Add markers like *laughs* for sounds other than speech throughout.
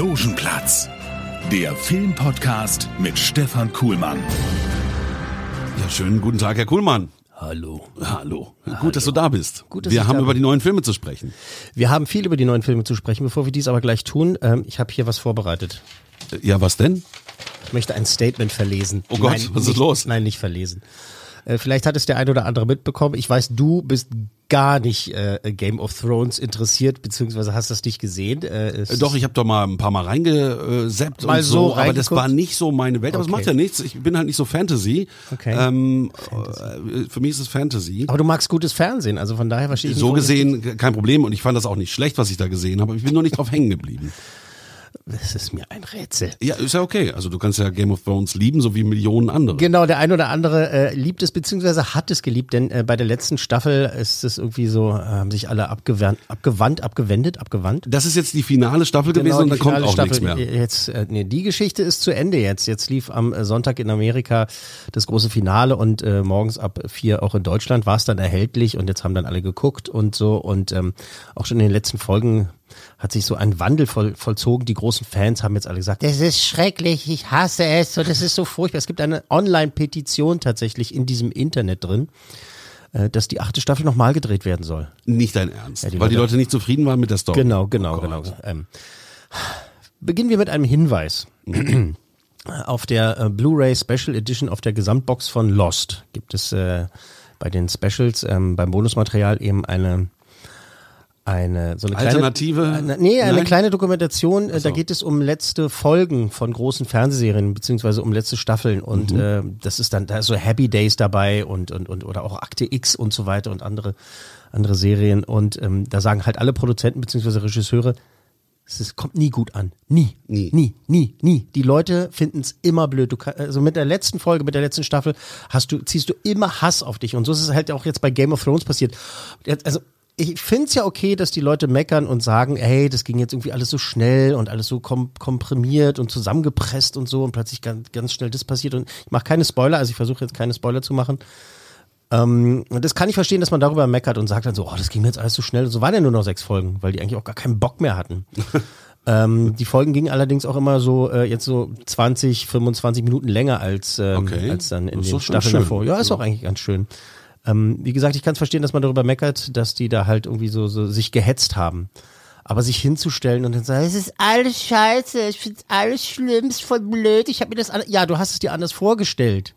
Logenplatz, der Filmpodcast mit Stefan Kuhlmann. Ja, schönen guten Tag, Herr Kuhlmann. Hallo. Hallo. Gut, dass du da bist. Gut, dass wir haben da über bin. die neuen Filme zu sprechen. Wir haben viel über die neuen Filme zu sprechen. Bevor wir dies aber gleich tun, ähm, ich habe hier was vorbereitet. Ja, was denn? Ich möchte ein Statement verlesen. Oh Gott, nein, was ist nicht, los? Nein, nicht verlesen. Äh, vielleicht hat es der ein oder andere mitbekommen. Ich weiß, du bist gar nicht äh, Game of Thrones interessiert, beziehungsweise hast das nicht gesehen. Äh, Doch, ich habe doch mal ein paar Mal reingeseppt Mal und so so, aber das war nicht so meine Welt. Aber es Okay. macht ja nichts. Ich bin halt nicht so Fantasy. Okay. Ähm, äh, für mich ist es Fantasy. Aber du magst gutes Fernsehen, also von daher verstehe ich So gesehen kein Problem und ich fand das auch nicht schlecht, was ich da gesehen habe. Ich bin nur nicht drauf hängen geblieben. *laughs* Das ist mir ein Rätsel. Ja, ist ja okay. Also du kannst ja Game of Thrones lieben, so wie Millionen andere. Genau, der ein oder andere äh, liebt es, beziehungsweise hat es geliebt, denn äh, bei der letzten Staffel ist es irgendwie so, äh, haben sich alle abgewandt, abgewandt, abgewendet, abgewandt. Das ist jetzt die finale Staffel gewesen Genau, und die dann kommt auch Staffel. nichts mehr. Jetzt, äh, nee, die Geschichte ist zu Ende jetzt. Jetzt lief am äh, Sonntag in Amerika das große Finale und äh, morgens ab vier auch in Deutschland war es dann erhältlich und jetzt haben dann alle geguckt und so und ähm, auch schon in den letzten Folgen hat sich so ein Wandel voll, vollzogen. Die großen Fans haben jetzt alle gesagt, das ist schrecklich, ich hasse es und das ist so furchtbar. Es gibt eine Online-Petition tatsächlich in diesem Internet drin, äh, dass die achte Staffel nochmal gedreht werden soll. Nicht dein Ernst. die weil die Leute- Leute nicht zufrieden waren mit der Story. Genau, genau, Oh genau. Ähm, beginnen wir mit einem Hinweis. auf der äh, Blu-ray Special Edition auf der Gesamtbox von Lost gibt es äh, bei den Specials ähm, beim Bonusmaterial eben eine eine so eine kleine, Alternative? Eine, nee, eine Nein? kleine Dokumentation. Äh, Da so. geht es um letzte Folgen von großen Fernsehserien beziehungsweise um letzte Staffeln und Mhm. äh, das ist dann da ist so Happy Days dabei und und und oder auch Akte X und so weiter und andere andere Serien und ähm, da sagen halt alle Produzenten beziehungsweise Regisseure, es ist, kommt nie gut an. Nie. Nie. Nie, nie, nie. Die Leute finden es immer blöd. Du kann, also mit der letzten Folge, mit der letzten Staffel hast du, ziehst du immer Hass auf dich. Und so ist es halt auch jetzt bei Game of Thrones passiert. Also, ich finde es ja okay, dass die Leute meckern und sagen, hey, das ging jetzt irgendwie alles so schnell und alles so kom komprimiert und zusammengepresst und so und plötzlich ganz, ganz schnell das passiert. Und ich mache keine Spoiler, also ich versuche jetzt keine Spoiler zu machen. Ähm, und das kann ich verstehen, dass man darüber meckert und sagt dann so, oh, das ging mir jetzt alles so schnell. Und so waren ja nur noch sechs Folgen, weil die eigentlich auch gar keinen Bock mehr hatten. *laughs* ähm, die Folgen gingen allerdings auch immer so äh, jetzt so 20, 25 Minuten länger als, ähm, Okay. als dann in Das den Staffeln davor. Ja, ist auch eigentlich ganz schön. Ähm, wie gesagt, ich kann es verstehen, dass man darüber meckert, dass die da halt irgendwie so, so sich gehetzt haben. Aber sich hinzustellen und dann sagen, es ist alles scheiße, ich finde alles schlimm, ist voll blöd, ich habe mir das ja, du hast es dir anders vorgestellt.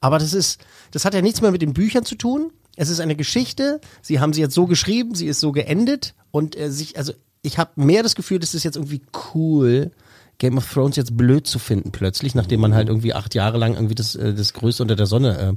Aber das ist, das hat ja nichts mehr mit den Büchern zu tun. Es ist eine Geschichte. Sie haben sie jetzt so geschrieben, sie ist so geendet und äh, sich, also ich habe mehr das Gefühl, das ist jetzt irgendwie cool, Game of Thrones jetzt blöd zu finden plötzlich, nachdem man halt irgendwie acht Jahre lang irgendwie das, äh, das Größte unter der Sonne äh,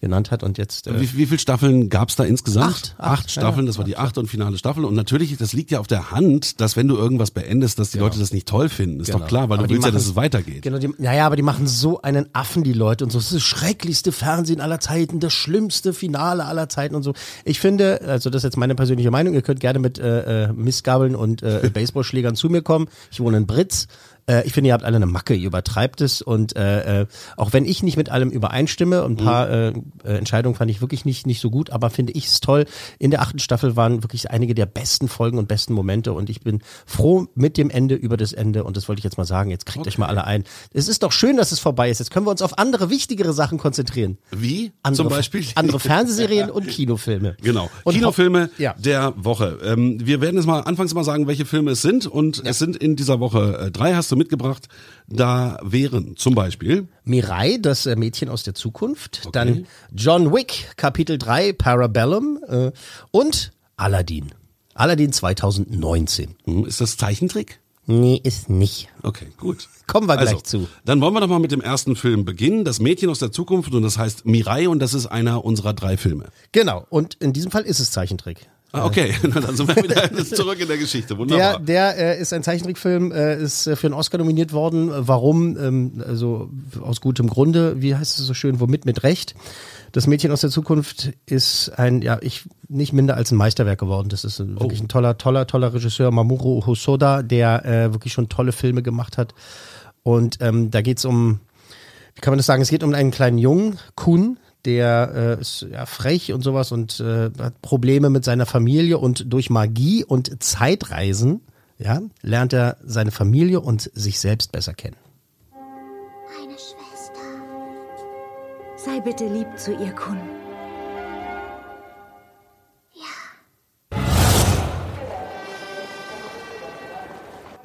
genannt hat und jetzt. Äh, Wie, wie viele Staffeln gab's da insgesamt? Acht. Acht, Staffeln, ja. das war die achte und finale Staffel. Und natürlich, das liegt ja auf der Hand, dass wenn du irgendwas beendest, dass die Leute das nicht toll finden. Ist doch Genau. klar, weil Aber du willst ja, dass machen- es weitergeht. Genau, die, naja, aber die machen so einen Affen, die Leute, und so. Das ist das schrecklichste Fernsehen aller Zeiten, das schlimmste Finale aller Zeiten und so. Ich finde, also das ist jetzt meine persönliche Meinung, ihr könnt gerne mit äh, äh, Missgabeln und äh, *laughs* Baseballschlägern zu mir kommen. Ich wohne in Britz. Äh, ich finde, ihr habt alle eine Macke, ihr übertreibt es und äh, äh, auch wenn ich nicht mit allem übereinstimme, ein paar äh, äh, Entscheidungen fand ich wirklich nicht nicht so gut, aber finde ich es toll. In der achten Staffel waren wirklich einige der besten Folgen und besten Momente und ich bin froh mit dem Ende über das Ende und das wollte ich jetzt mal sagen. Jetzt kriegt euch mal alle ein. Es ist doch schön, dass es vorbei ist. Jetzt können wir uns auf andere wichtigere Sachen konzentrieren. Wie? Andere, Zum Beispiel? andere Fernsehserien und *laughs* Kinofilme. Genau. Und Kinofilme Ja. der Woche. Ähm, wir werden jetzt mal anfangs mal sagen, welche Filme es sind. Und es sind in dieser Woche äh, drei, hast du mitgebracht. Da wären zum Beispiel Mirai, das äh, Mädchen aus der Zukunft. Dann John Wick, Kapitel 3, Parabellum. Äh, und Aladdin. Aladdin 2019. hm, ist das Zeichentrick? Nee, ist nicht. Okay, gut. Kommen wir gleich also, zu. Dann wollen wir doch mal mit dem ersten Film beginnen. Das Mädchen aus der Zukunft und das heißt Mirai und das ist einer unserer drei Filme. Genau, und in diesem Fall ist es Zeichentrick. Ah, okay, *laughs* dann sind wir wieder *laughs* zurück in der Geschichte. Wunderbar. Der, der äh, ist ein Zeichentrickfilm, äh, ist äh, für einen Oscar nominiert worden. Warum? Ähm, also aus gutem Grunde. Wie heißt es so schön? Womit? Mit Recht. Das Mädchen aus der Zukunft ist ein, ja, ich nicht minder als ein Meisterwerk geworden. Das ist ein, wirklich ein toller, toller, toller Regisseur, Mamoru Hosoda, der äh, wirklich schon tolle Filme gemacht hat. Und ähm, da geht's um, wie kann man das sagen? Es geht um einen kleinen Jungen, Kun, der äh, ist ja frech und sowas und äh, hat Probleme mit seiner Familie und durch Magie und Zeitreisen, ja, lernt er seine Familie und sich selbst besser kennen. Eine Schwester. Sei bitte lieb zu ihr, Kun.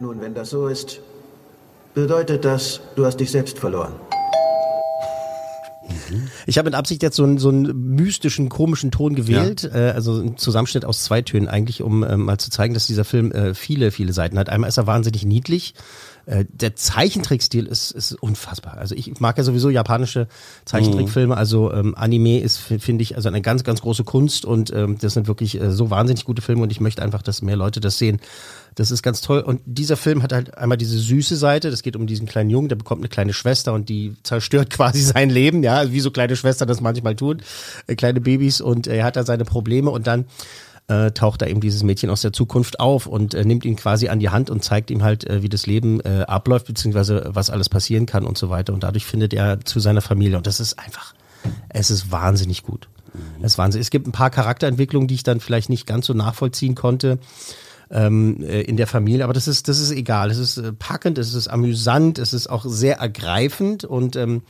Nun, wenn das so ist, bedeutet das, du hast dich selbst verloren. Ich habe mit Absicht jetzt so einen, so einen mystischen, komischen Ton gewählt, äh, also ein Zusammenschnitt aus zwei Tönen eigentlich, um ähm, mal zu zeigen, dass dieser Film äh, viele, viele Seiten hat. Einmal ist er wahnsinnig niedlich. Äh, der Zeichentrickstil ist, ist unfassbar. Also ich mag ja sowieso japanische Zeichentrickfilme. Also ähm, Anime ist, finde ich, also eine ganz, ganz große Kunst und ähm, das sind wirklich äh, so wahnsinnig gute Filme und ich möchte einfach, dass mehr Leute das sehen. Das ist ganz toll. Und dieser Film hat halt einmal diese süße Seite. Das geht um diesen kleinen Jungen, der bekommt eine kleine Schwester und die zerstört *laughs* quasi sein Leben. Ja, also wie so kleine Schwestern das manchmal tun. Äh, kleine Babys und er hat da seine Probleme und dann äh, taucht da eben dieses Mädchen aus der Zukunft auf und äh, nimmt ihn quasi an die Hand und zeigt ihm halt, äh, wie das Leben äh, abläuft, beziehungsweise was alles passieren kann und so weiter. Und dadurch findet er zu seiner Familie. Und das ist einfach, es ist wahnsinnig gut. Es ist wahnsinnig. Es gibt ein paar Charakterentwicklungen, die ich dann vielleicht nicht ganz so nachvollziehen konnte ähm, äh, in der Familie, aber das ist, das ist egal. Es ist äh, packend, es ist amüsant, es ist auch sehr ergreifend und ähm,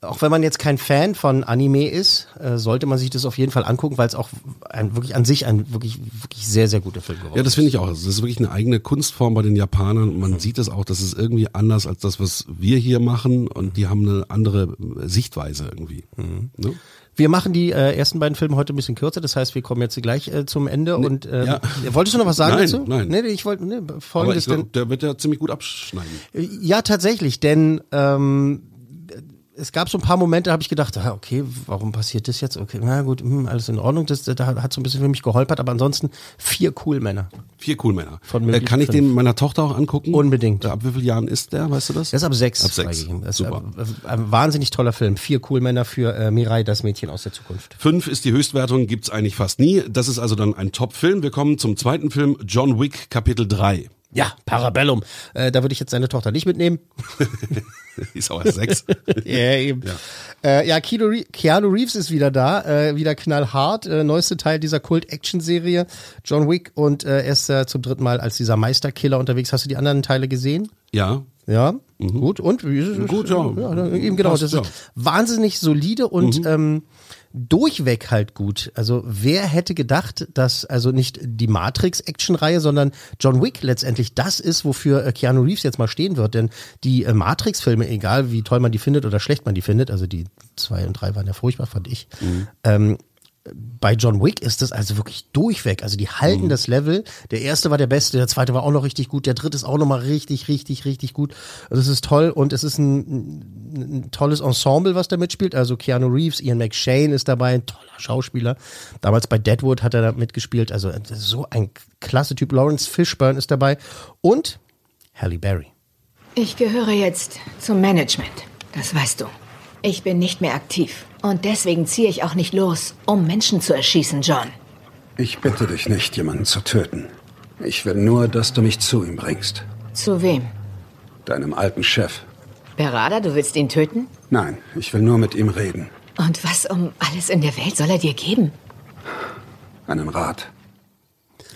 auch wenn man jetzt kein Fan von Anime ist, äh, sollte man sich das auf jeden Fall angucken, weil es auch ein, wirklich an sich ein wirklich, wirklich sehr, sehr guter Film geworden Ja, das finde ich auch. Das ist wirklich eine eigene Kunstform bei den Japanern. Und man sieht es auch, das ist irgendwie anders als das, was wir hier machen. Und die haben eine andere Sichtweise irgendwie. Ne? Wir machen die äh, ersten beiden Filme heute ein bisschen kürzer, das heißt, wir kommen jetzt gleich äh, zum Ende. und äh, ja. *laughs* wolltest du noch was sagen Nein, dazu? nein. Nee, ich wollte nee, Aber folgendes ich denn. glaub, der wird ja ziemlich gut abschneiden. Ja, tatsächlich, denn ähm, es gab so ein paar Momente, da habe ich gedacht, ah, okay, warum passiert das jetzt? Okay, na gut, hm, alles in Ordnung. Das, da hat so ein bisschen für mich geholpert, aber ansonsten vier cool Männer. Vier cool Männer. Von äh, kann ich den meiner Tochter auch angucken? Unbedingt. Ab wie vielen Jahren ist der, weißt du das? Der ist ab sechs. Ab sechs. Super. ist ein, ein wahnsinnig toller Film. Vier cool Männer für äh, Mirai, das Mädchen aus der Zukunft. Fünf ist die Höchstwertung, gibt's eigentlich fast nie. Das ist also dann ein Top-Film. Wir kommen zum zweiten Film, John Wick, Kapitel 3. Ja, Parabellum. Äh, da würde ich jetzt seine Tochter nicht mitnehmen. *laughs* Ist auch erst sechs. *laughs* ja, eben. Ja, äh, ja Keanu, Re Keanu Reeves ist wieder da, äh, wieder knallhart. Äh, neueste Teil dieser Kult-Action-Serie, John Wick. Und äh, er ist äh, zum dritten Mal als dieser Meisterkiller unterwegs. Hast du die anderen Teile gesehen? ja. Ja, gut. Und? Wie ist es? Mhm. Gut, ja. ja eben genau. Passt, das ja. Mhm. ist wahnsinnig solide und ähm, durchweg halt gut. Also wer hätte gedacht, dass also nicht die Matrix-Action-Reihe, sondern John Wick letztendlich das ist, wofür äh, Keanu Reeves jetzt mal stehen wird. Denn die äh, Matrix-Filme, egal wie toll man die findet oder schlecht man die findet, also die zwei und drei waren ja furchtbar, fand ich. Ähm, bei John Wick ist das also wirklich durchweg. Also die halten das Level. Der erste war der beste, der zweite war auch noch richtig gut, der dritte ist auch noch mal richtig, richtig, richtig gut. Also es ist toll und es ist ein, ein, tolles Ensemble, was da mitspielt. Also Keanu Reeves, Ian McShane ist dabei, ein toller Schauspieler. Damals bei Deadwood hat er da mitgespielt. Also so ein klasse Typ. Lawrence Fishburne ist dabei und Halle Berry. Ich gehöre jetzt zum Management. Das weißt du. Ich bin nicht mehr aktiv. Und deswegen ziehe ich auch nicht los, um Menschen zu erschießen, John. Ich bitte dich nicht, jemanden zu töten. Ich will nur, dass du mich zu ihm bringst. Zu wem? Deinem alten Chef. Berada, du willst ihn töten? Nein, ich will nur mit ihm reden. Und was um alles in der Welt soll er dir geben? Einen Rat.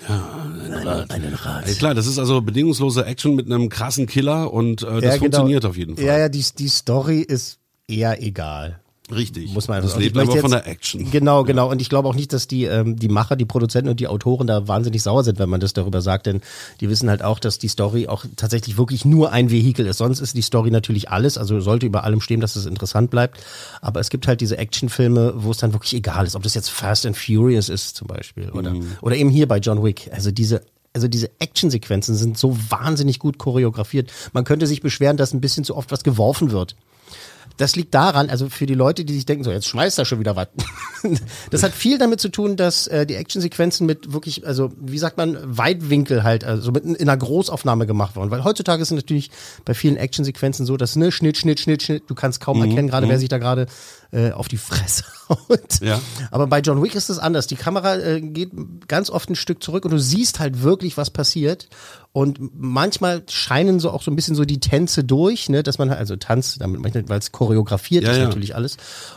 Einen Rat. Ja, klar, das ist also bedingungslose Action mit einem krassen Killer und äh, das Ja, genau. funktioniert auf jeden Fall. Ja, ja, die, die Story ist eher egal. Richtig. Muss man das lebt aber von der Action. Genau, genau. Und ich glaube auch nicht, dass die, ähm, die Macher, die Produzenten und die Autoren da wahnsinnig sauer sind, wenn man das darüber sagt, denn die wissen halt auch, dass die Story auch tatsächlich wirklich nur ein Vehikel ist. Sonst ist die Story natürlich alles, also sollte über allem stehen, dass es interessant bleibt. Aber es gibt halt diese Actionfilme, wo es dann wirklich egal ist, ob das jetzt Fast and Furious ist zum Beispiel oder, Mhm. oder eben hier bei John Wick. Also diese also diese Actionsequenzen sind so wahnsinnig gut choreografiert. Man könnte sich beschweren, dass ein bisschen zu oft was geworfen wird. Das liegt daran, also für die Leute, die sich denken, so jetzt schmeißt er schon wieder was. *laughs* das hat viel damit zu tun, dass äh, die Actionsequenzen mit wirklich, also wie sagt man, Weitwinkel halt, also mit in einer Großaufnahme gemacht worden. Weil heutzutage ist es natürlich bei vielen Actionsequenzen so, dass ne Schnitt, Schnitt, Schnitt, Schnitt, du kannst kaum erkennen, gerade wer sich da gerade äh, auf die Fresse *laughs* haut. Ja. Aber bei John Wick ist es anders. Die Kamera äh, geht ganz oft ein Stück zurück und du siehst halt wirklich, was passiert. Und manchmal scheinen so auch so ein bisschen so die Tänze durch, ne, dass man halt, also Tanz, damit weil es choreografiert Ja, ist ja. natürlich alles.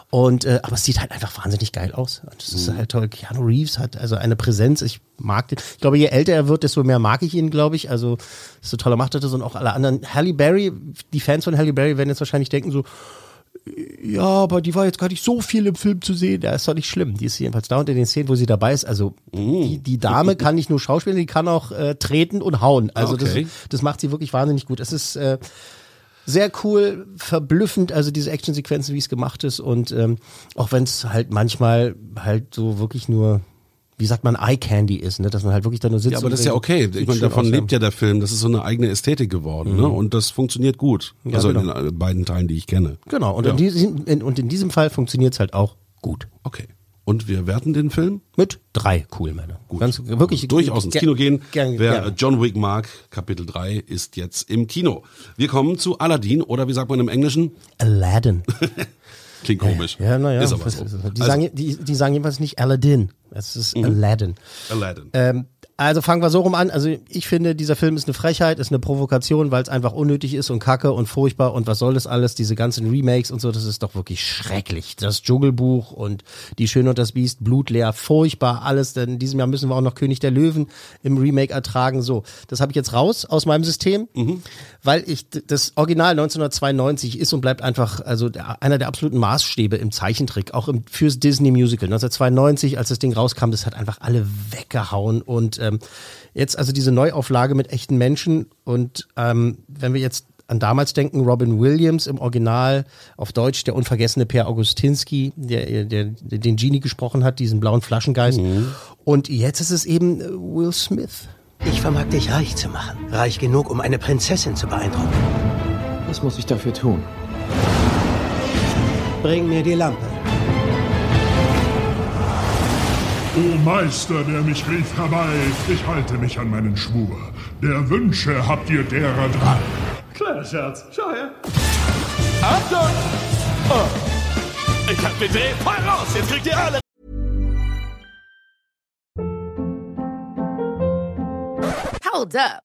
Und äh, aber es sieht halt einfach wahnsinnig geil aus. Und das Mhm. ist halt toll. Keanu Reeves hat also eine Präsenz. Ich mag den. Ich glaube, je älter er wird, desto mehr mag ich ihn, glaube ich. Also so toller macht er das und auch alle anderen. Halle Berry, die Fans von Halle Berry werden jetzt wahrscheinlich denken so, ja, aber die war jetzt gar nicht so viel im Film zu sehen. Ja, ist doch nicht schlimm. Die ist jedenfalls da und in den Szenen, wo sie dabei ist. Also die, die Dame *laughs* kann nicht nur schauspielen, die kann auch äh, treten und hauen. Also Okay. das, das macht sie wirklich wahnsinnig gut. Es ist äh, sehr cool, verblüffend, also diese Actionsequenzen, wie es gemacht ist. Und ähm, auch wenn es halt manchmal halt so wirklich nur, wie sagt man, Eye Candy ist, ne? dass man halt wirklich da nur sitzt. Ja, aber das ist ja okay. Ich meine, davon lebt ja der Film. Das ist so eine eigene Ästhetik geworden, ne? Und das funktioniert gut. Ja, also genau. in den beiden Teilen, die ich kenne. Genau, und, Ja. in, diesem, in, und in diesem Fall funktioniert es halt auch gut. Okay. Und wir werten den Film? Mit drei Coolmänner. Ganz wirklich Durchaus ins Kino gehen. Gern, Wer gerne. John Wick mag, Kapitel 3 ist jetzt im Kino. Wir kommen zu Aladdin oder wie sagt man im Englischen? Aladdin. *laughs* Klingt komisch. Ja, naja. Ist aber so. Die, Also, Mhm. sagen, die, die sagen jedenfalls nicht Aladdin. Es ist Aladdin. Aladdin. Ähm, also fangen wir so rum an. Also ich finde, dieser Film ist eine Frechheit, ist eine Provokation, weil es einfach unnötig ist und kacke und furchtbar und was soll das alles, diese ganzen Remakes und so, das ist doch wirklich schrecklich. Das Dschungelbuch und Die Schöne und das Biest, blutleer, furchtbar, alles. Denn in diesem Jahr müssen wir auch noch König der Löwen im Remake ertragen. So, das habe ich jetzt raus aus meinem System, weil ich das Original 1992 ist und bleibt einfach also der, einer der absoluten Maßstäbe im Zeichentrick, auch im, fürs Disney Musical. 1992, als das Ding rauskam, das hat einfach alle weggehauen und ähm, jetzt also diese Neuauflage mit echten Menschen und ähm, wenn wir jetzt an damals denken, Robin Williams im Original auf Deutsch, der unvergessene Per Augustinski, der, der, der den Genie gesprochen hat, diesen blauen Flaschengeist. Und jetzt ist es eben äh, Will Smith. Ich vermag dich reich zu machen. Reich genug, um eine Prinzessin zu beeindrucken. Was muss ich dafür tun? Bring mir die Lampe. O Meister, der mich rief herbei, ich halte mich an meinen Schwur. Der Wünsche habt ihr derer drei. Kleiner Scherz. Schau her. Achtung! Oh. Ich hab den Dreh voll raus. Jetzt kriegt ihr alle. Hold up.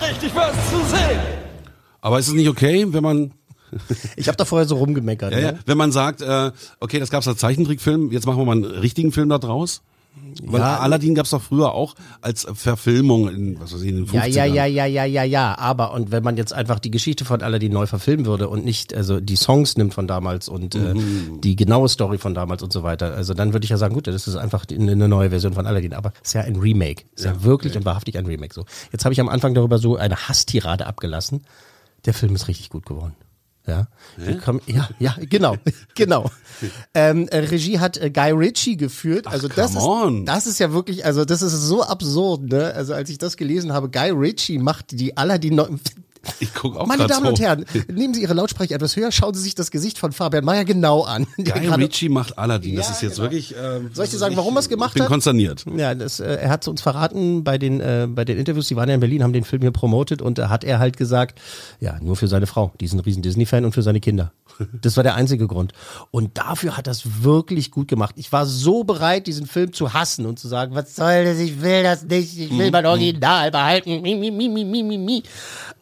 Richtig was zu sehen. Aber ist es nicht okay, wenn man, Ich habe da vorher so rumgemeckert. ja, ja, ne? wenn man sagt, äh, okay, das gab's als Zeichentrickfilm, jetzt machen wir mal einen richtigen Film da draus? Weil Ja. Aladdin gab's doch früher auch als Verfilmung in, was weiß ich, in den 50ern. Ja, ja, ja, ja, ja, ja, ja. Aber und wenn man jetzt einfach die Geschichte von Aladdin neu verfilmen würde und nicht also die Songs nimmt von damals und äh, die genaue Story von damals und so weiter, also dann würde ich ja sagen, gut, das ist einfach eine neue Version von Aladdin. Aber es ist ja ein Remake, ist ja, wirklich und wahrhaftig ein Remake. So, jetzt habe ich am Anfang darüber so eine Hasstirade abgelassen. Der Film ist richtig gut geworden. Ja, kommen, ja, ja, genau, *laughs* genau. Ähm, äh, Regie hat äh, Guy Ritchie geführt. Also das come on. ist, das ist ja wirklich, also das ist so absurd, ne? Also als ich das gelesen habe, Guy Ritchie macht die Aladdin. *laughs* Ich guck auch Meine Damen und Herren, nehmen Sie Ihre Lautsprecher etwas höher, schauen Sie sich das Gesicht von Fabian Meyer genau an. *laughs* Guy Ritchie macht Aladdin. Das Ja, ist jetzt genau. wirklich. Ähm, Soll ich dir sagen, warum er es gemacht ich bin hat? konsterniert. Ja, das, äh, er hat es uns verraten bei den, äh, bei den Interviews, die waren ja in Berlin, haben den Film hier promotet und da hat er halt gesagt, ja, nur für seine Frau, die ist ein riesen Disney-Fan und für seine Kinder. *laughs* Das war der einzige Grund. Und dafür hat das wirklich gut gemacht. Ich war so bereit, diesen Film zu hassen und zu sagen, was soll das, ich will das nicht, ich will mein Original behalten, mi, mi, mi, mi, mi, mi, mi.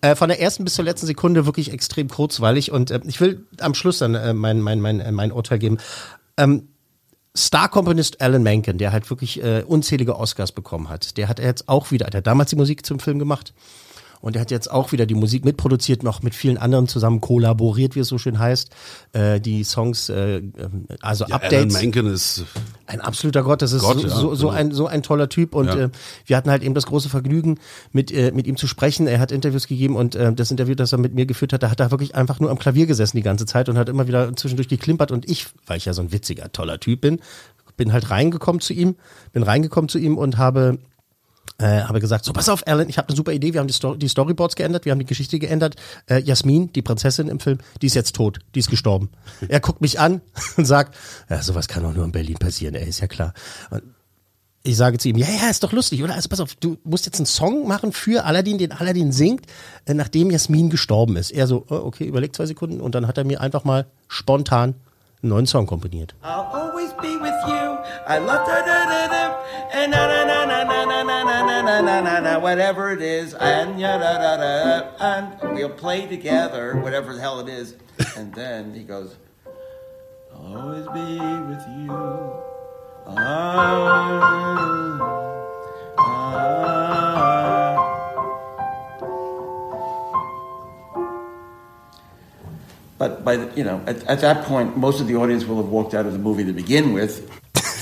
Äh, von der ersten bis zur letzten Sekunde wirklich extrem kurzweilig und äh, ich will am Schluss dann äh, mein, mein, mein, äh, mein Urteil geben. Ähm, Star-Komponist Alan Menken, der halt wirklich äh, unzählige Oscars bekommen hat, der hat jetzt auch wieder, der hat damals die Musik zum Film gemacht Und er hat jetzt auch wieder die Musik mitproduziert, noch mit vielen anderen zusammen kollaboriert, wie es so schön heißt. Äh, die Songs, äh, ähm, also Ja, Updates. Alan Menken ist Ein absoluter Gott, das ist Gott, so, ja, so, so, genau. ein, so ein toller Typ und Ja. äh, wir hatten halt eben das große Vergnügen, mit, äh, mit ihm zu sprechen. Er hat Interviews gegeben und äh, das Interview, das er mit mir geführt hat, da hat er wirklich einfach nur am Klavier gesessen die ganze Zeit und hat immer wieder zwischendurch geklimpert und ich, weil ich ja so ein witziger, toller Typ bin, bin halt reingekommen zu ihm, bin reingekommen zu ihm und habe äh, habe gesagt, so pass auf, Alan, ich habe eine super Idee, wir haben die, Sto die Storyboards geändert, wir haben die Geschichte geändert. Äh, Jasmin, die Prinzessin im Film, die ist jetzt tot, die ist gestorben. *laughs* Er guckt mich an *laughs* und sagt, ja, sowas kann doch nur in Berlin passieren, ey, ist ja klar. Und ich sage zu ihm, ja, ja, ist doch lustig, oder? Also pass auf, du musst jetzt einen Song machen für Aladdin, den Aladdin singt, äh, nachdem Jasmin gestorben ist. Er so, oh, okay, überlegt zwei Sekunden und dann hat er mir einfach mal spontan einen neuen Song komponiert. I'll always be with you. I love da da da da and na na na na na na na na na na na whatever it is and ya da da da and we'll play together whatever the hell it is and then he goes I'll always be with you. Ah, ah. But by the, you know, at, at that point, most of the audience will have walked out of the movie to begin with.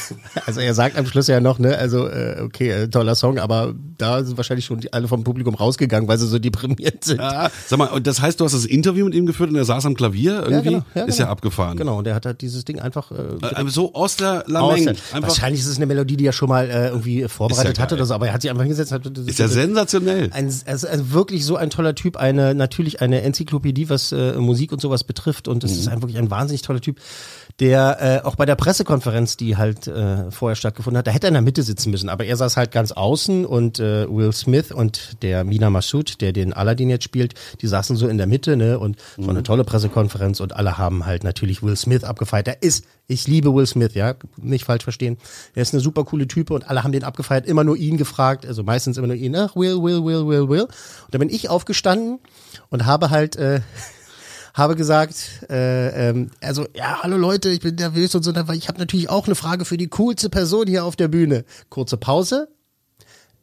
*laughs* Also er sagt am Schluss ja noch, ne, also äh, okay, äh, toller Song, aber da sind wahrscheinlich schon die, alle vom Publikum rausgegangen, weil sie so deprimiert sind. Ja, sag mal, und das heißt, du hast das Interview mit ihm geführt und er saß am Klavier irgendwie? genau, ja, Ist ja genau. abgefahren. Genau, und er hat halt dieses Ding einfach äh, Äh, so aus der Lameng. Einfach, Wahrscheinlich ist es eine Melodie, die er schon mal äh, irgendwie vorbereitet ja hatte oder so, aber er hat sich einfach hingesetzt. Hat, ist ja sensationell. ein, also, also wirklich so ein toller Typ, eine natürlich eine Enzyklopädie, was äh, Musik und sowas betrifft und es Mhm. ist ein wirklich ein wahnsinnig toller Typ, der äh, auch bei der Pressekonferenz, die halt äh, vorher stattgefunden hat, da hätte er in der Mitte sitzen müssen, aber er saß halt ganz außen und äh, Will Smith und der Mina Massoud, der den Aladdin jetzt spielt, die saßen so in der Mitte, ne, und es war eine Mhm. tolle Pressekonferenz und alle haben halt natürlich Will Smith abgefeiert. Er ist, ich liebe Will Smith, ja, nicht falsch verstehen. Er ist eine super coole Type und alle haben den abgefeiert, immer nur ihn gefragt, also meistens immer nur ihn, ach, Will, Will, Will, Will, Will. Und da bin ich aufgestanden und habe halt, äh, *laughs* habe gesagt, äh, ähm, also ja, hallo Leute, ich bin nervös und so, aber ich habe natürlich auch eine Frage für die coolste Person hier auf der Bühne. Kurze Pause.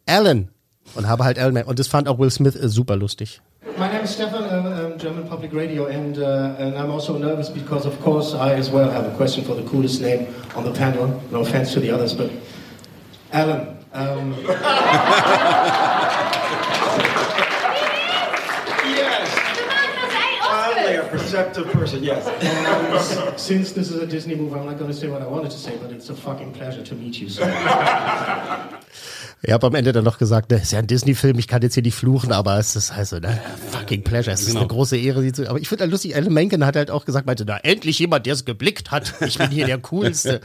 Alan. Und habe halt Alan, und das fand auch Will Smith äh, super lustig. My name is Stefan, uh, um, German Public Radio, and, uh, and I'm also nervous because, of course, I as well have a question for the coolest name on the panel. No offense to the others, but Alan. Um, *laughs* Finally, a perceptive person, yes. *laughs* and s- since this is a Disney movie, I'm not going to say what I wanted to say, but it's a fucking pleasure to meet you. So. Ich habe am Ende dann noch gesagt, ne, ist ja ein Disney-Film, ich kann jetzt hier nicht fluchen, aber es ist also, ne, fucking pleasure. Es ist Genau. eine große Ehre, sie zu. Aber ich finde halt lustig, Alan Menken hat halt auch gesagt, meinte, na, endlich jemand, der es geblickt hat. Ich bin hier der *laughs* Coolste.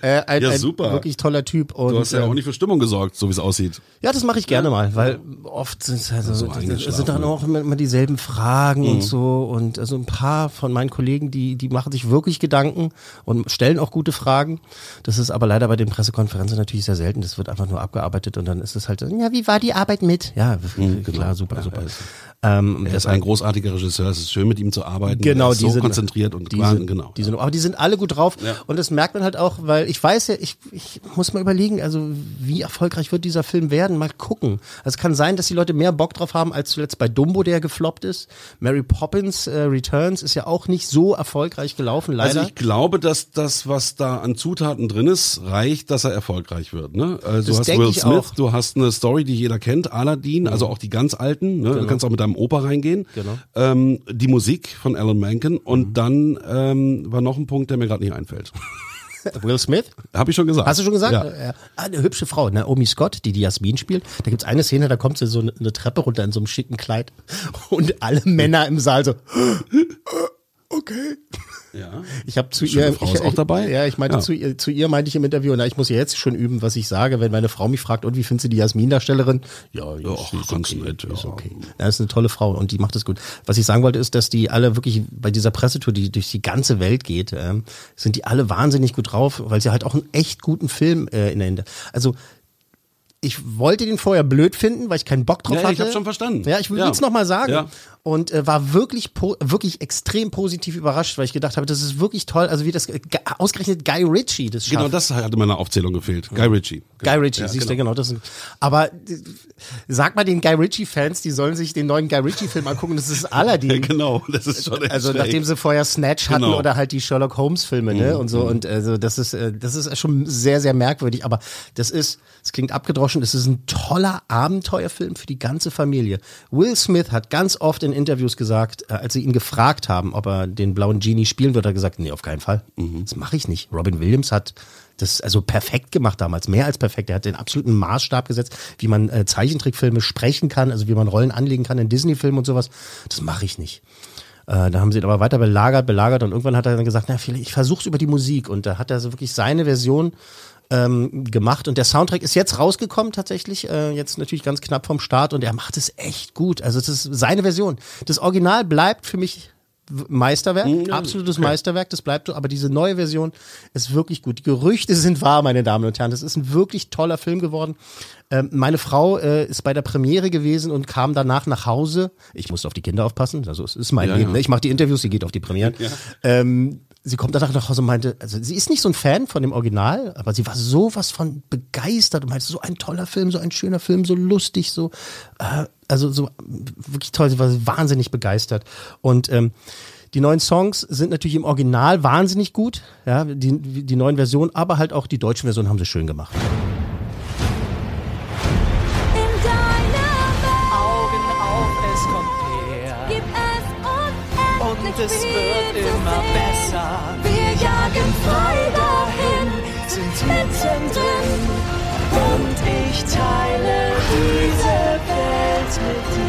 Äh, ein, Ja, ein super. wirklich toller Typ. Und, Du hast ja ähm, auch nicht für Stimmung gesorgt, so wie es aussieht. Ja, das mache ich gerne mal, weil oft sind also, So sind dann auch immer, immer dieselben Fragen Mhm. und so und also ein paar von meinen Kollegen, die die machen sich wirklich Gedanken und stellen auch gute Fragen. Das ist aber leider bei den Pressekonferenzen natürlich sehr selten. Das wird einfach nur abgearbeitet und dann ist es halt, ja, wie war die Arbeit mit? Ja, klar, super, super. Ähm, Er ist ein großartiger Regisseur, es ist schön mit ihm zu arbeiten. Genau, er ist die so sind konzentriert und die klar, sind, genau. Die sind, aber die sind alle gut drauf Ja. und das merkt man halt auch, weil ich weiß ja, ich, ich muss mal überlegen, also wie erfolgreich wird dieser Film werden, mal gucken. Also es kann sein, dass die Leute mehr Bock drauf haben als zuletzt bei Dumbo, der gefloppt ist. Mary Poppins äh, Returns ist ja auch nicht so erfolgreich gelaufen, leider. Also ich glaube, dass das, was da an Zutaten drin ist, reicht, dass er erfolgreich wird. Ne? Also Das du hast Will Smith, du hast eine Story, die jeder kennt, Aladdin, also auch die ganz alten. Ne? Du Genau. kannst auch mit deinem Opa reingehen. Genau. Ähm, die Musik von Alan Menken und dann ähm, war noch ein Punkt, der mir gerade nicht einfällt. *laughs* Will Smith? Habe ich schon gesagt. Hast du schon gesagt? Ja. Ah, eine hübsche Frau, Naomi Scott, die die Jasmin spielt. Da gibt's eine Szene, da kommt sie so eine Treppe runter in so einem schicken Kleid und alle Männer im Saal so, okay. Ja. Ich habe zu Schöne ihr, Frau ich, ist auch dabei? Ja, ich meinte Ja. zu ihr, zu ihr meinte ich im Interview, na, ich muss ja jetzt schon üben, was ich sage, wenn meine Frau mich fragt, und wie findest du die Jasmin-Darstellerin? Ja, ja, ach, ganz nett, ja. ist okay. Ja, ist eine tolle Frau und die macht es gut. Was ich sagen wollte, ist, dass die alle wirklich bei dieser Pressetour, die durch die ganze Welt geht, ähm, sind die alle wahnsinnig gut drauf, weil sie halt auch einen echt guten Film äh, in der Hände. Also ich wollte den vorher blöd finden, weil ich keinen Bock drauf Ja, hatte. ich hab schon verstanden. Ja, ich will Ja. es nochmal sagen. Ja. Und äh, war wirklich, wirklich extrem positiv überrascht, weil ich gedacht habe, das ist wirklich toll. Also wie das ge- ausgerechnet Guy Ritchie das schafft. Genau, das hatte meiner Aufzählung gefehlt. Guy Ritchie. Guy Ritchie, Ja, siehst du, genau. Das ist, aber sag mal den Guy Ritchie-Fans, die sollen sich den neuen Guy Ritchie-Film angucken. Das ist *laughs* Aladdin. Genau, das ist schon echt Also nachdem sie vorher Snatch hatten Genau. oder halt die Sherlock Holmes Filme, ne Mhm, und so mhm. und also das ist äh, das ist schon sehr sehr merkwürdig, aber das ist es klingt abgedroschen, das ist ein toller Abenteuerfilm für die ganze Familie. Will Smith hat ganz oft in Interviews gesagt, äh, als sie ihn gefragt haben, ob er den blauen Genie spielen wird, hat er gesagt, nee, auf keinen Fall. Mhm. Das mache ich nicht. Robin Williams hat das also perfekt gemacht damals, mehr als perfekt. Er hat den absoluten Maßstab gesetzt, wie man äh, Zeichentrickfilme sprechen kann, also wie man Rollen anlegen kann in Disney-Filmen und sowas. Das mache ich nicht. Äh, da haben sie ihn aber weiter belagert, belagert und irgendwann hat er dann gesagt, na, vielleicht, ich versuch's über die Musik und da hat er so wirklich seine Version ähm, gemacht und der Soundtrack ist jetzt rausgekommen tatsächlich, äh, jetzt natürlich ganz knapp vom Start und er macht es echt gut. Also es ist seine Version. Das Original bleibt für mich Meisterwerk, Mhm, absolutes Meisterwerk, das bleibt so, aber diese neue Version ist wirklich gut. Die Gerüchte sind wahr, meine Damen und Herren. Das ist ein wirklich toller Film geworden. Ähm, meine Frau äh, ist bei der Premiere gewesen und kam danach nach Hause. Ich musste auf die Kinder aufpassen, also es ist mein Ja, Leben. ja. Ne? Ich mache die Interviews, sie geht auf die Premieren. Ja. Ähm, sie kommt danach nach Hause und meinte, also sie ist nicht so ein Fan von dem Original, aber sie war sowas von begeistert und meinte, so ein toller Film, so ein schöner Film, so lustig, so, äh, also so wirklich toll, sie war wahnsinnig begeistert. Und ähm, die neuen Songs sind natürlich im Original wahnsinnig gut, ja, die, die neuen Versionen, aber halt auch die deutschen Versionen haben sie schön gemacht. Augen auf, es kommt her. Gib es Und es wird immer besser. Wir jagen frei dahin, sind mittendrin. Und ich teile diese Welt mit dir.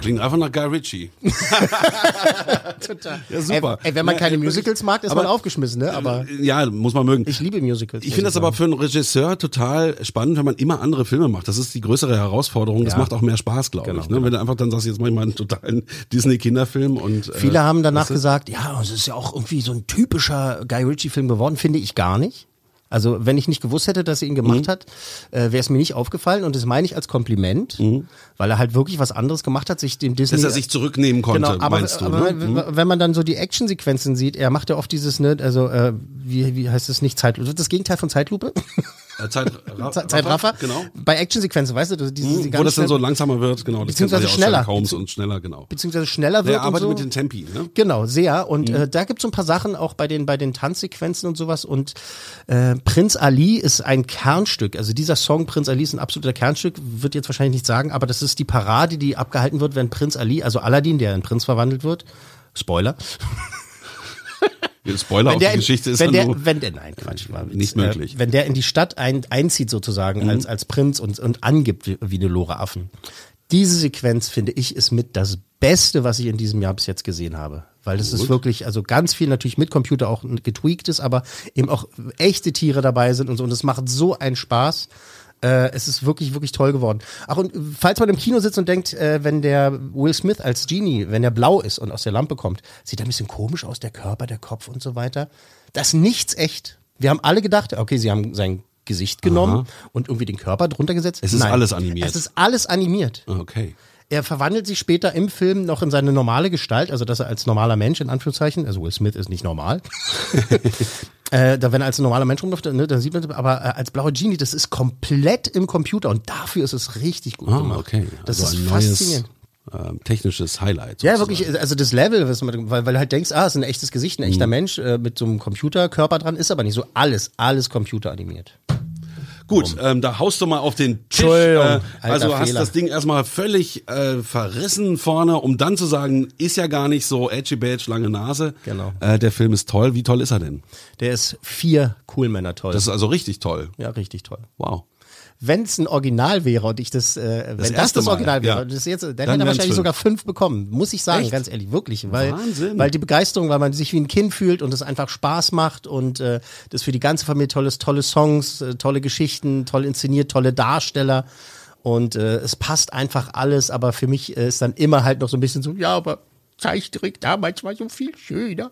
Klingt einfach nach Guy Ritchie. *laughs* Total. Ja, super. Ey, ey, wenn man keine ey, Musicals mag, ist aber- man aufgeschmissen, ne? Aber Ja, muss man mögen. ich liebe Musicals. Ich finde das aber für einen Regisseur total spannend, wenn man immer andere Filme macht. Das ist die größere Herausforderung. Das Ja. macht auch mehr Spaß, glaube Genau, ich. Ne? Wenn du einfach dann sagst, jetzt mach ich mal einen totalen *laughs* Disney-Kinderfilm und äh, Viele haben danach gesagt, ja, es ist ja auch irgendwie so ein typischer Guy Ritchie-Film geworden, finde ich gar nicht. Also wenn ich nicht gewusst hätte, dass er ihn gemacht Mhm. hat, äh, wäre es mir nicht aufgefallen und das meine ich als Kompliment, weil er halt wirklich was anderes gemacht hat, sich dem Disney... Mhm. Dass er sich zurücknehmen konnte, genau, aber, meinst du, aber ne? wenn, Mhm. wenn man dann so die Actionsequenzen sieht, er macht ja oft dieses, ne, also äh, wie, wie heißt es nicht, Zeitlupe, das Gegenteil von Zeitlupe? *laughs* Äh, Zeit, *laughs* Ra Ze- Zeitraffer? Genau. Bei Actionsequenzen, weißt du, Mhm, die Wo ganz das dann so langsamer wird, genau. Beziehungsweise schneller. Holmes und schneller, genau. beziehungsweise schneller wird Der arbeitet so. mit den Tempi, ne? Genau, sehr. Und Mhm. äh, da gibt's so ein paar Sachen auch bei den, bei den Tanzsequenzen und sowas. Und äh, Prinz Ali ist ein Kernstück. Also dieser Song Prinz Ali ist ein absoluter Kernstück, wird jetzt wahrscheinlich nicht sagen, aber das ist die Parade, die abgehalten wird, wenn Prinz Ali, also Aladdin, der in Prinz verwandelt wird. Spoiler. Spoiler auf die in- Geschichte ist wenn der, nur wenn der, nein, Quatsch, war Witz. nicht möglich. Äh, wenn der in die Stadt ein, einzieht sozusagen Mhm. als, als Prinz und, und angibt wie, wie eine Lore Affen. Diese Sequenz, finde ich, ist mit das Beste, was ich in diesem Jahr bis jetzt gesehen habe. Weil das ist Gut. wirklich, also ganz viel natürlich mit Computer auch getweakt ist, aber eben auch echte Tiere dabei sind und so. Und es macht so einen Spaß. Äh, es ist wirklich, wirklich toll geworden. Ach, und falls man im Kino sitzt und denkt, äh, wenn der Will Smith als Genie, wenn er blau ist und aus der Lampe kommt, sieht er ein bisschen komisch aus, der Körper, der Kopf und so weiter. Das ist nichts echt. Wir haben alle gedacht, okay, sie haben sein Gesicht genommen Aha. und irgendwie den Körper drunter gesetzt. Es ist alles animiert. Es ist alles animiert. Okay. Er verwandelt sich später im Film noch in seine normale Gestalt, also dass er als normaler Mensch, in Anführungszeichen, also Will Smith ist nicht normal. *laughs* äh, da wenn er als normaler Mensch rumläuft, ne, da sieht man, aber äh, als blauer Genie, das ist komplett im Computer und dafür ist es richtig gut Ah, gemacht. okay. Das also ist ein neues faszinierend. ähm, technisches Highlight. Ja, sozusagen. wirklich, also das Level, man, weil, weil du halt denkst, ah, es ist ein echtes Gesicht, ein echter Mhm. Mensch äh, mit so einem Computerkörper dran, ist aber nicht so. Alles, alles computeranimiert. Gut, ähm, da haust du mal auf den Tisch. Äh, also hast Fehler. das Ding erstmal völlig äh, verrissen vorne, um dann zu sagen, ist ja gar nicht so edgy badge, lange Nase. Genau. Äh, der Film ist toll. Wie toll ist er denn? Der ist vier Coolmänner toll. Das ist also richtig toll. ja, richtig toll. Wow. Wenn es ein Original wäre und ich das, äh, wenn das erste das Mal, Original wäre, ja. das jetzt, dann, Dann hätte er wahrscheinlich sogar fünf bekommen, muss ich sagen, Echt? ganz ehrlich, wirklich, weil, Wahnsinn. weil die Begeisterung, weil man sich wie ein Kind fühlt und es einfach Spaß macht und äh, das für die ganze Familie tolles, tolle Songs, äh, tolle Geschichten, toll inszeniert, tolle Darsteller und äh, es passt einfach alles, aber für mich äh, ist dann immer halt noch so ein bisschen so, ja, aber Zeichentrick damals war so viel schöner.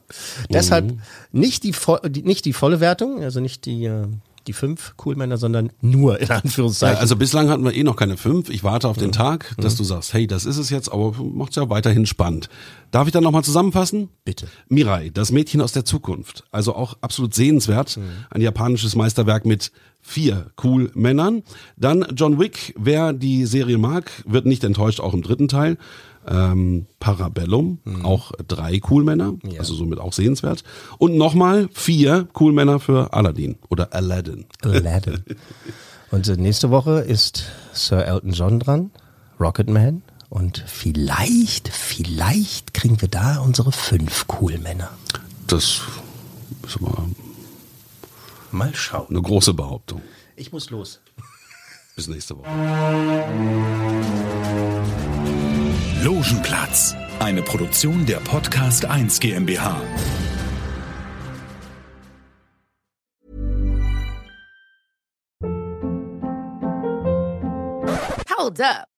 Deshalb nicht die, nicht die volle Wertung, also nicht die, äh, die fünf Coolmänner, sondern nur in Ja, Anführungszeichen. also bislang hatten wir eh noch keine fünf. Ich warte auf den Tag, dass du sagst, hey, das ist es jetzt, aber macht's ja weiterhin spannend. Darf ich dann nochmal zusammenfassen? Bitte. Mirai, das Mädchen aus der Zukunft. Also auch absolut sehenswert. Ein japanisches Meisterwerk mit vier cool Männern. Dann John Wick. Wer die Serie mag, wird nicht enttäuscht, auch im dritten Teil. Ähm, Parabellum, auch drei cool Männer, also somit auch sehenswert. Und nochmal vier cool Männer für Aladdin oder Aladdin. Aladdin. Und nächste Woche ist Sir Elton John dran, Rocketman. Und vielleicht, vielleicht kriegen wir da unsere fünf Coolmänner. Das ist aber Mal schauen. eine große Behauptung. Ich muss los. Bis nächste Woche. Logenplatz, eine Produktion der Podcast 1 GmbH. Hold up.